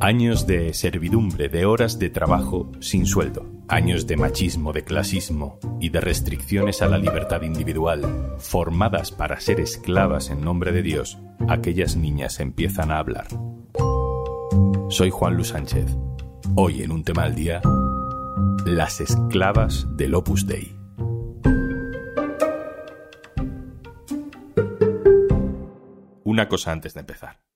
Años de servidumbre, de horas de trabajo sin sueldo, años de machismo, de clasismo y de restricciones a la libertad individual, formadas para ser esclavas en nombre de Dios, aquellas niñas empiezan a hablar. Soy Juan Luis Sánchez. Hoy en un tema al día, las esclavas del Opus Dei. Una cosa antes de empezar.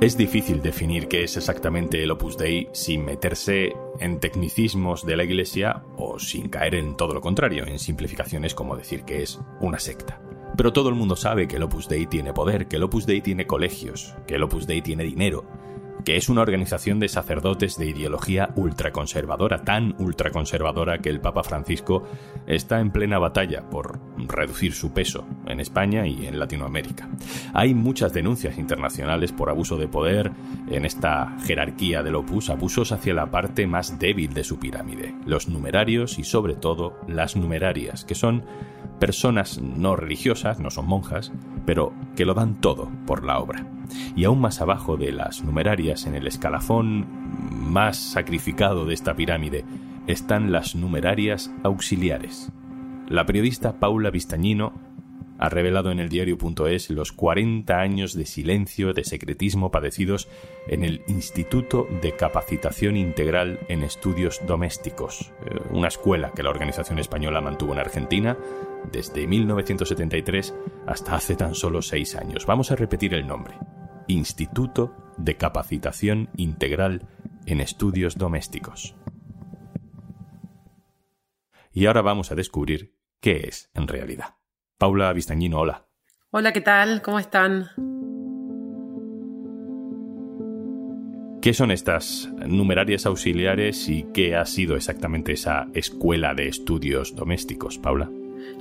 Es difícil definir qué es exactamente el Opus Dei sin meterse en tecnicismos de la Iglesia o sin caer en todo lo contrario, en simplificaciones como decir que es una secta. Pero todo el mundo sabe que el Opus Dei tiene poder, que el Opus Dei tiene colegios, que el Opus Dei tiene dinero, que es una organización de sacerdotes de ideología ultraconservadora, tan ultraconservadora que el Papa Francisco está en plena batalla por reducir su peso en España y en Latinoamérica. Hay muchas denuncias internacionales por abuso de poder en esta jerarquía del opus, abusos hacia la parte más débil de su pirámide, los numerarios y sobre todo las numerarias, que son personas no religiosas, no son monjas, pero que lo dan todo por la obra. Y aún más abajo de las numerarias, en el escalafón más sacrificado de esta pirámide, están las numerarias auxiliares. La periodista Paula Vistañino ha revelado en el diario.es los 40 años de silencio, de secretismo padecidos en el Instituto de Capacitación Integral en Estudios Domésticos, eh, una escuela que la organización española mantuvo en Argentina desde 1973 hasta hace tan solo seis años. Vamos a repetir el nombre. Instituto de Capacitación Integral en Estudios Domésticos. Y ahora vamos a descubrir qué es en realidad. Paula Vistañino, hola. Hola, ¿qué tal? ¿Cómo están? ¿Qué son estas numerarias auxiliares y qué ha sido exactamente esa escuela de estudios domésticos, Paula?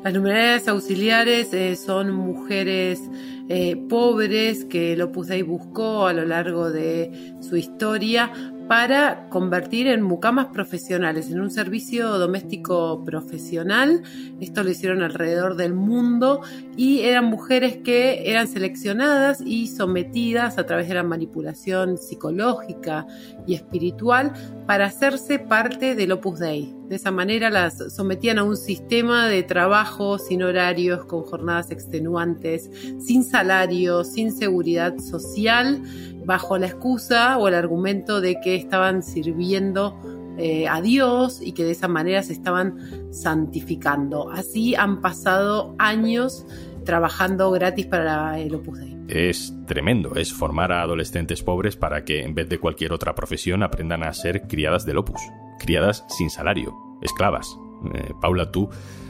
Las numerarias auxiliares eh, son mujeres eh, pobres que el Opus Dei buscó a lo largo de su historia para convertir en mucamas profesionales, en un servicio doméstico profesional. Esto lo hicieron alrededor del mundo y eran mujeres que eran seleccionadas y sometidas a través de la manipulación psicológica y espiritual para hacerse parte del Opus Dei. De esa manera las sometían a un sistema de trabajo sin horarios, con jornadas extenuantes, sin salario, sin seguridad social bajo la excusa o el argumento de que estaban sirviendo eh, a Dios y que de esa manera se estaban santificando. Así han pasado años trabajando gratis para el Opus Dei. Es tremendo, es formar a adolescentes pobres para que en vez de cualquier otra profesión aprendan a ser criadas del Opus, criadas sin salario, esclavas. Eh, Paula, tú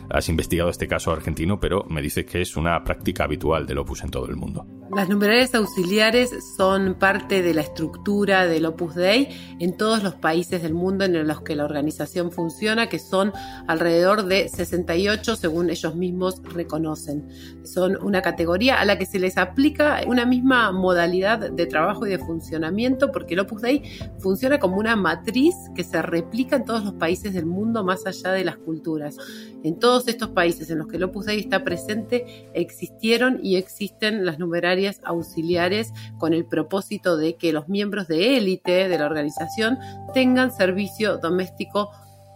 has investigado este caso argentino, pero me dices que es una práctica habitual del Opus en todo el mundo. Las numerarias auxiliares son parte de la estructura del Opus Dei en todos los países del mundo en los que la organización funciona, que son alrededor de 68 según ellos mismos reconocen. Son una categoría a la que se les aplica una misma modalidad de trabajo y de funcionamiento porque el Opus Dei funciona como una matriz que se replica en todos los países del mundo más allá de las culturas. En todos estos países en los que el Opus Dei está presente existieron y existen las numerarias auxiliares con el propósito de que los miembros de élite de la organización tengan servicio doméstico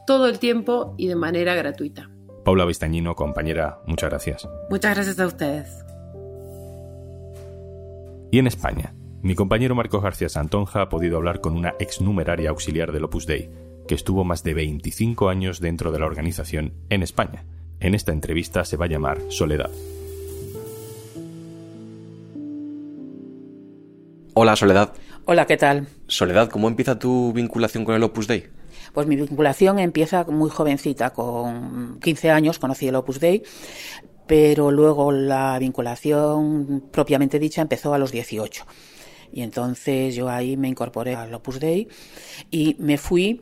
todo el tiempo y de manera gratuita. Paula Vistañino, compañera, muchas gracias. Muchas gracias a ustedes. Y en España, mi compañero Marcos García Santonja ha podido hablar con una exnumeraria auxiliar del Opus Dei, que estuvo más de 25 años dentro de la organización en España. En esta entrevista se va a llamar Soledad. Hola, Soledad. Hola, ¿qué tal? Soledad, ¿cómo empieza tu vinculación con el Opus Dei? Pues mi vinculación empieza muy jovencita, con 15 años conocí el Opus Dei, pero luego la vinculación propiamente dicha empezó a los 18. Y entonces yo ahí me incorporé al Opus Dei y me fui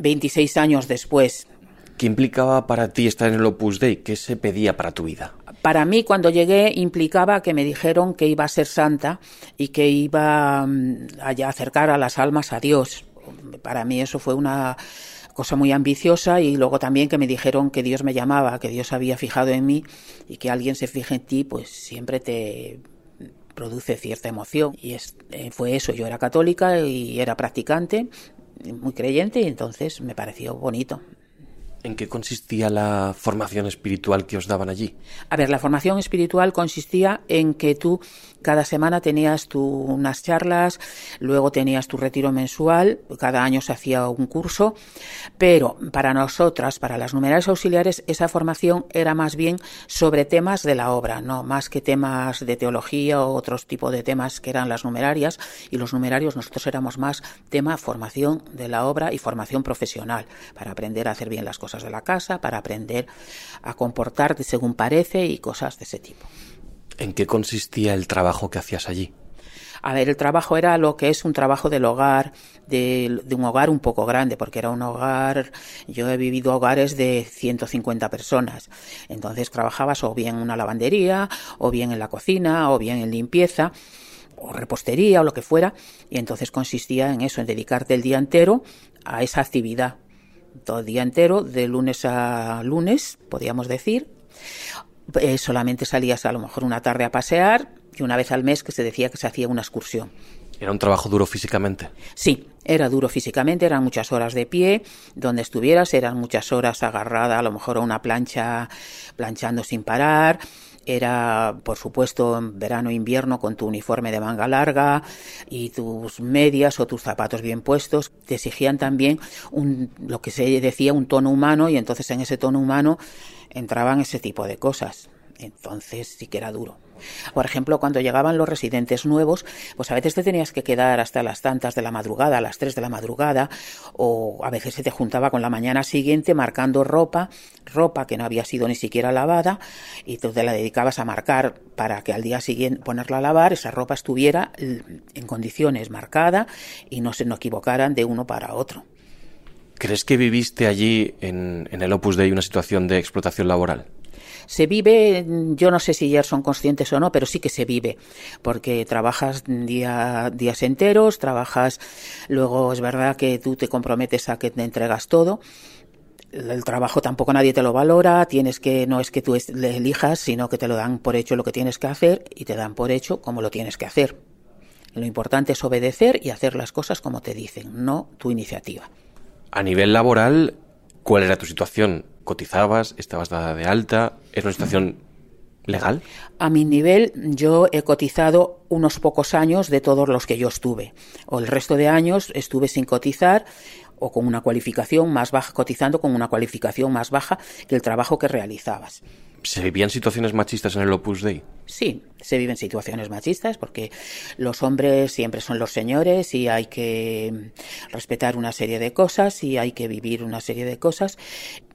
26 años después. ¿Qué implicaba para ti estar en el Opus Dei? ¿Qué se pedía para tu vida? Para mí, cuando llegué, implicaba que me dijeron que iba a ser santa y que iba mm, a acercar a las almas a Dios. Para mí eso fue una cosa muy ambiciosa y luego también que me dijeron que Dios me llamaba, que Dios había fijado en mí y que alguien se fije en ti, pues siempre te produce cierta emoción. Y es, eh, fue eso, yo era católica y era practicante, muy creyente y entonces me pareció bonito. ¿En qué consistía la formación espiritual que os daban allí? A ver, la formación espiritual consistía en que tú cada semana tenías tu, unas charlas, luego tenías tu retiro mensual, cada año se hacía un curso, pero para nosotras, para las numerarias auxiliares, esa formación era más bien sobre temas de la obra, no más que temas de teología o otros tipos de temas que eran las numerarias, y los numerarios nosotros éramos más tema formación de la obra y formación profesional, para aprender a hacer bien las cosas de la casa, para aprender a comportarte según parece y cosas de ese tipo. ¿En qué consistía el trabajo que hacías allí? A ver, el trabajo era lo que es un trabajo del hogar, de, un hogar un poco grande, porque era un hogar, yo he vivido hogares de 150 personas. Entonces trabajabas o bien en una lavandería, o bien en la cocina, o bien en limpieza, o repostería, o lo que fuera. Y entonces consistía en eso, en dedicarte el día entero a esa actividad. Todo el día entero, de lunes a lunes, podríamos decir eh, solamente salías a lo mejor una tarde a pasear y una vez al mes que se decía que se hacía una excursión. ¿Era un trabajo duro físicamente? Sí, era duro físicamente, eran muchas horas de pie, donde estuvieras, eran muchas horas agarrada a lo mejor a una plancha, planchando sin parar, era, por supuesto, en verano e invierno con tu uniforme de manga larga y tus medias o tus zapatos bien puestos. Te exigían también un, lo que se decía un tono humano y entonces en ese tono humano entraban ese tipo de cosas. Entonces sí que era duro. Por ejemplo, cuando llegaban los residentes nuevos, pues a veces te tenías que quedar hasta las tantas de la madrugada, a las tres de la madrugada, o a veces se te juntaba con la mañana siguiente marcando ropa, ropa que no había sido ni siquiera lavada, y tú te la dedicabas a marcar para que al día siguiente ponerla a lavar, esa ropa estuviera en condiciones marcada y no se no equivocaran de uno para otro. ¿Crees que viviste allí en, el Opus Dei una situación de explotación laboral? Se vive, yo no sé si ya son conscientes o no, pero sí que se vive, porque trabajas día, días enteros, trabajas, luego es verdad que tú te comprometes a que te entregas todo. El trabajo tampoco nadie te lo valora, tienes que, no es que tú le elijas, sino que te lo dan por hecho lo que tienes que hacer y te dan por hecho como lo tienes que hacer. Lo importante es obedecer y hacer las cosas como te dicen, no tu iniciativa. A nivel laboral, ¿cuál era tu situación? ¿Cotizabas? ¿Estabas dada de alta? ¿Era una situación legal? A mi nivel, yo he cotizado unos pocos años de todos los que yo estuve. O el resto de años estuve sin cotizar o con una cualificación más baja, cotizando con una cualificación más baja que el trabajo que realizabas. ¿Se vivían situaciones machistas en el Opus Dei? Sí, se viven situaciones machistas porque los hombres siempre son los señores y hay que respetar una serie de cosas y hay que vivir una serie de cosas.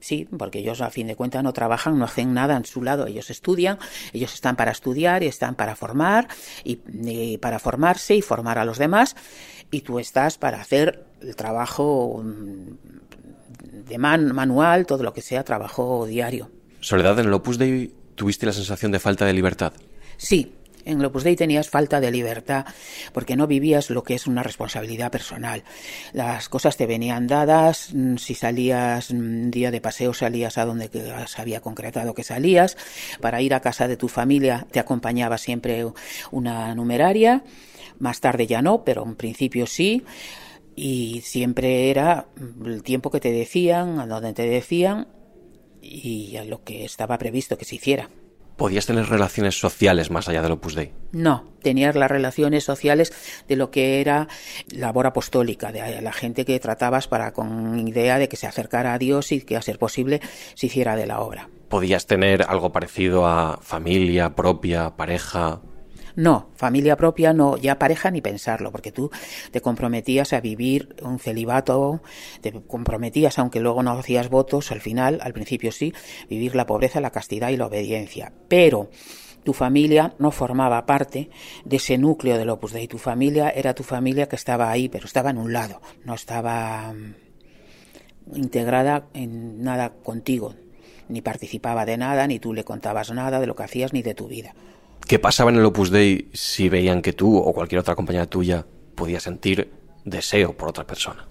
Sí, porque ellos a fin de cuentas no trabajan, no hacen nada en su lado. Ellos estudian, ellos están para estudiar y están para formar y, para formarse y formar a los demás y tú estás para hacer el trabajo mm, de man, manual, todo lo que sea trabajo diario. Soledad, en el Opus Dei tuviste la sensación de falta de libertad. Sí, en el Opus Dei tenías falta de libertad porque no vivías lo que es una responsabilidad personal. Las cosas te venían dadas, mm, si salías un día de paseo salías a donde se había concretado que salías, para ir a casa de tu familia te acompañaba siempre una numeraria, más tarde ya no, pero en principio sí y siempre era el tiempo que te decían, a donde te decían y a lo que estaba previsto que se hiciera. ¿Podías tener relaciones sociales más allá del Opus Dei? No, tenías las relaciones sociales de lo que era labor apostólica, de la gente que tratabas para con idea de que se acercara a Dios y que a ser posible se hiciera de la obra. ¿Podías tener algo parecido a familia propia, pareja? No, familia propia no, ya pareja ni pensarlo, porque tú te comprometías a vivir un celibato, te comprometías, aunque luego no hacías votos, al final, al principio sí, vivir la pobreza, la castidad y la obediencia. Pero tu familia no formaba parte de ese núcleo del Opus Dei. Tu familia era tu familia que estaba ahí, pero estaba en un lado, no estaba integrada en nada contigo, ni participaba de nada, ni tú le contabas nada de lo que hacías ni de tu vida. ¿Qué pasaba en el Opus Dei si veían que tú o cualquier otra compañera tuya podía sentir deseo por otra persona?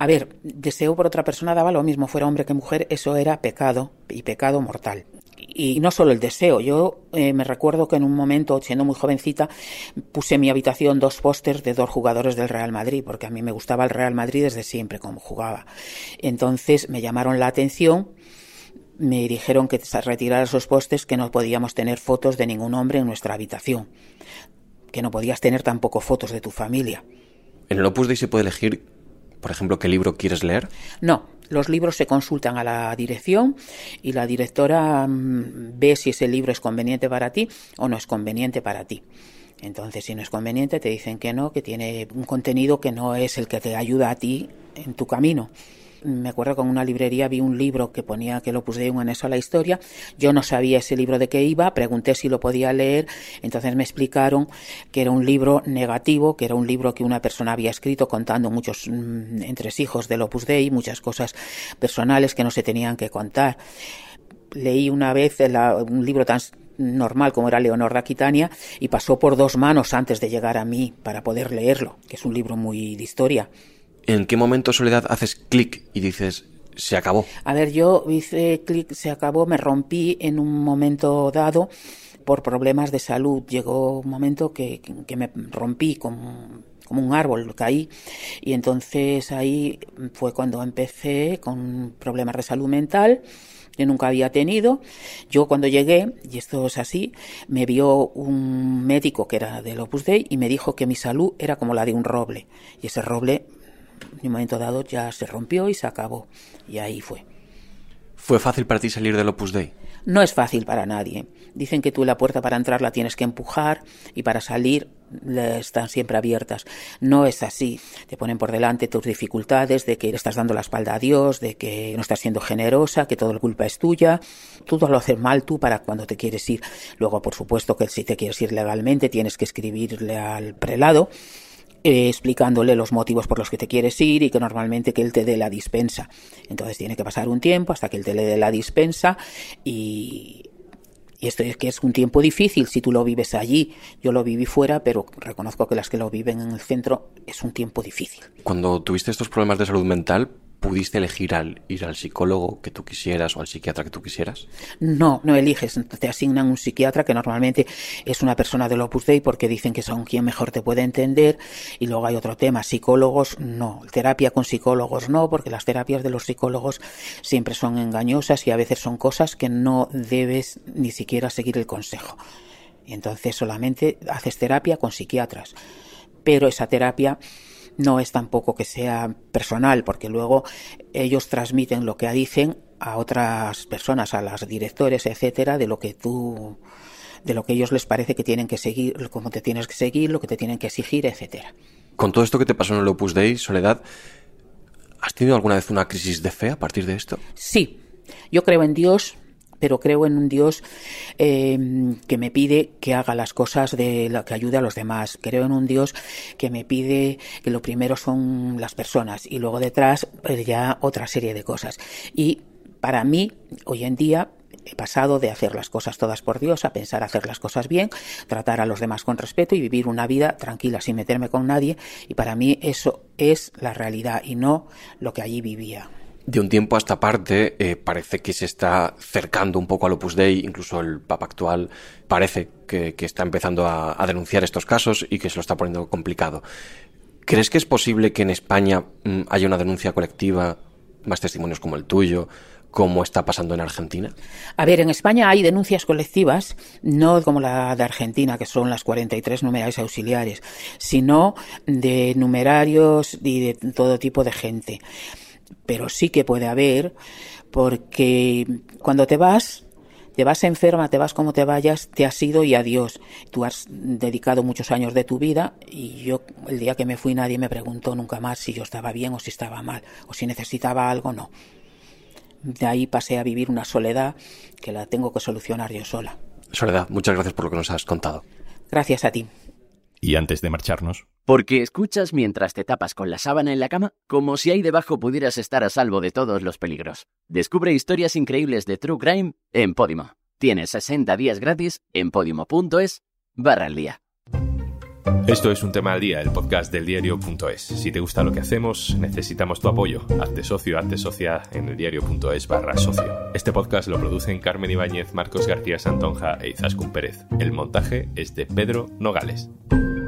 A ver, deseo por otra persona daba lo mismo, fuera hombre que mujer, eso era pecado y pecado mortal. Y no solo el deseo, yo eh, me recuerdo que en un momento, siendo muy jovencita, puse en mi habitación dos pósters de dos jugadores del Real Madrid, porque a mí me gustaba el Real Madrid desde siempre, como jugaba. Entonces me llamaron la atención me dijeron que retirara esos pósters que no podíamos tener fotos de ningún hombre en nuestra habitación, que no podías tener tampoco fotos de tu familia. ¿En el Opus Dei se puede elegir, por ejemplo, qué libro quieres leer? No, los libros se consultan a la dirección y la directora mm, ve si ese libro es conveniente para ti o no es conveniente para ti. Entonces, si no es conveniente, te dicen que no, que tiene un contenido que no es el que te ayuda a ti en tu camino me acuerdo que en una librería vi un libro que ponía que lo puse un anexo a la historia. Yo no sabía ese libro de qué iba, pregunté si lo podía leer, entonces me explicaron que era un libro negativo, que era un libro que una persona había escrito contando muchos mm, entresijos del Opus Dei, muchas cosas personales que no se tenían que contar. Leí una vez un libro tan normal como era Leonor de Aquitania y pasó por dos manos antes de llegar a mí para poder leerlo, que es un libro muy de historia. ¿En qué momento, Soledad, haces clic y dices, se acabó? A ver, yo hice clic, se acabó, me rompí en un momento dado por problemas de salud. Llegó un momento que, que me rompí como, como un árbol, caí. Y entonces ahí fue cuando empecé con problemas de salud mental que nunca había tenido. Yo cuando llegué, y esto es así, me vio un médico que era del Opus Dei y me dijo que mi salud era como la de un roble. Y ese roble en un momento dado ya se rompió y se acabó. Y ahí fue. ¿Fue fácil para ti salir del Opus Dei? No es fácil para nadie. Dicen que tú la puerta para entrar la tienes que empujar y para salir están siempre abiertas. No es así. Te ponen por delante tus dificultades, de que le estás dando la espalda a Dios, de que no estás siendo generosa, que toda la culpa es tuya. Todo lo haces mal tú para cuando te quieres ir. Luego, por supuesto, que si te quieres ir legalmente, tienes que escribirle al prelado eh, explicándole los motivos por los que te quieres ir y que normalmente que él te dé la dispensa. Entonces tiene que pasar un tiempo hasta que él te le dé la dispensa y, y esto es que es un tiempo difícil si tú lo vives allí. Yo lo viví fuera, pero reconozco que las que lo viven en el centro es un tiempo difícil. Cuando tuviste estos problemas de salud mental, ¿Pudiste elegir al ir al psicólogo que tú quisieras o al psiquiatra que tú quisieras? No, no eliges. Te asignan un psiquiatra que normalmente es una persona del Opus Dei porque dicen que son quien mejor te puede entender. Y luego hay otro tema, psicólogos no. Terapia con psicólogos no, porque las terapias de los psicólogos siempre son engañosas y a veces son cosas que no debes ni siquiera seguir el consejo. Entonces solamente haces terapia con psiquiatras. Pero esa terapia no es tampoco que sea personal, porque luego ellos transmiten lo que dicen a otras personas, a las directores, etcétera, de lo que tú de lo que ellos les parece que tienen que seguir, cómo te tienes que seguir, lo que te tienen que exigir, etcétera. Con todo esto que te pasó en el Opus Dei, Soledad, ¿has tenido alguna vez una crisis de fe a partir de esto? Sí. Yo creo en Dios, pero creo en un Dios eh, que me pide que haga las cosas de lo que ayude a los demás. Creo en un Dios que me pide que lo primero son las personas y luego detrás pues, ya otra serie de cosas. Y para mí, hoy en día, he pasado de hacer las cosas todas por Dios a pensar hacer las cosas bien, tratar a los demás con respeto y vivir una vida tranquila sin meterme con nadie. Y para mí eso es la realidad y no lo que allí vivía. De un tiempo a esta parte eh, parece que se está cercando un poco al Opus Dei, incluso el Papa actual parece que, está empezando a, denunciar estos casos y que se lo está poniendo complicado. ¿Crees que es posible que en España mm, haya una denuncia colectiva, más testimonios como el tuyo, como está pasando en Argentina? A ver, en España hay denuncias colectivas, no como la de Argentina, que son las 43 numerarios auxiliares, sino de numerarios y de todo tipo de gente pero sí que puede haber, porque cuando te vas, te vas enferma, te vas como te vayas, te has ido y adiós. Tú has dedicado muchos años de tu vida y yo el día que me fui nadie me preguntó nunca más si yo estaba bien o si estaba mal o si necesitaba algo no. De ahí pasé a vivir una soledad que la tengo que solucionar yo sola. Soledad, muchas gracias por lo que nos has contado. Gracias a ti. Y antes de marcharnos, Porque escuchas mientras te tapas con la sábana en la cama, como si ahí debajo pudieras estar a salvo de todos los peligros. Descubre historias increíbles de True Crime en Podimo. Tienes 60 días gratis en podimo.es barra al día. Esto es un tema al día, el podcast del diario.es. Si te gusta lo que hacemos, necesitamos tu apoyo. Hazte socio, hazte socia en el diario.es barra socio. Este podcast lo producen Carmen Ibáñez, Marcos García Santonja e Izaskun Pérez. El montaje es de Pedro Nogales.